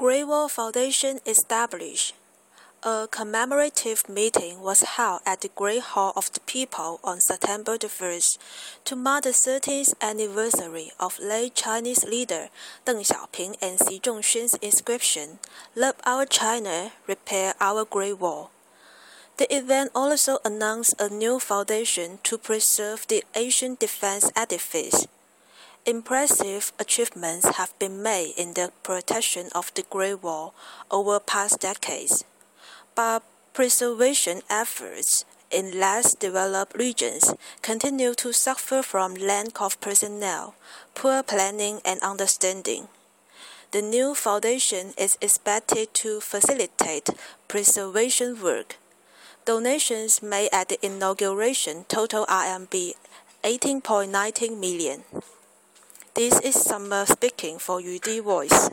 Great Wall Foundation established. A commemorative meeting was held at the Great Hall of the People on September the 1st to mark the 30th anniversary of late Chinese leader Deng Xiaoping and Xi Zhongxun's inscription, Love Our China, Repair Our Great Wall. The event also announced a new foundation to preserve the ancient defense edifice. Impressive achievements have been made in the protection of the Great Wall over past decades but preservation efforts in less developed regions continue to suffer from lack of personnel, poor planning, and understanding. The new foundation is expected to facilitate preservation work. Donations made at the inauguration total RMB 18.19 million. This is Summer speaking for Yudi Voice.